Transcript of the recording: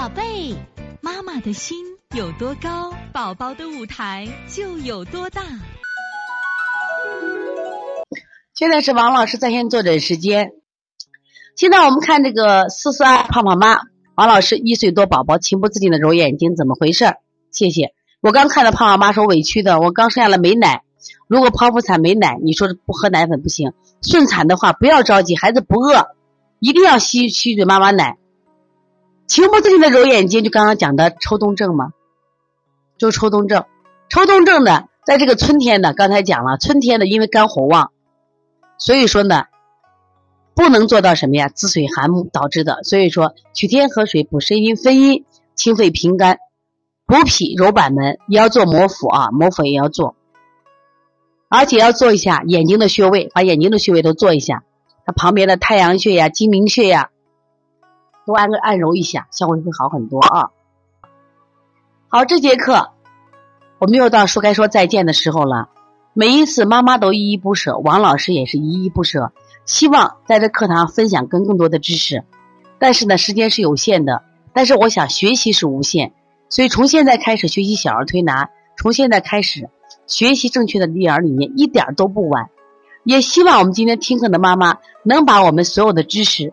宝贝，妈妈的心有多高，宝宝的舞台就有多大。现在是王老师在线坐诊时间。现在我们看这个四四二胖胖妈，王老师一岁多宝宝情不自禁的揉眼睛，怎么回事？谢谢。我刚看到胖胖妈说委屈的，我刚生下来没奶，如果剖腹产没奶，你说不喝奶粉不行。顺产的话不要着急，孩子不饿，一定要吸吸嘴妈妈奶。情不自禁的揉眼睛，就刚刚讲的抽动症嘛？就抽动症，抽动症呢，在这个春天呢，刚才讲了，春天呢，因为肝火旺，所以说呢，不能做到什么呀？滋水寒木导致的。所以说，取天河水补肾阴分阴，清肺平肝，补脾揉板门，也要做摩腹啊，摩腹也要做，而且要做一下眼睛的穴位，把眼睛的穴位都做一下，它旁边的太阳穴呀、睛明穴呀。多按个按揉一下，效果会好很多啊。好，这节课我们又到说该说再见的时候了。每一次妈妈都依依不舍，王老师也是依依不舍，希望在这课堂分享更更多的知识。但是呢，时间是有限的，但是我想学习是无限，所以从现在开始学习小儿推拿，从现在开始学习正确的育儿理念，一点都不晚。也希望我们今天听课的妈妈能把我们所有的知识。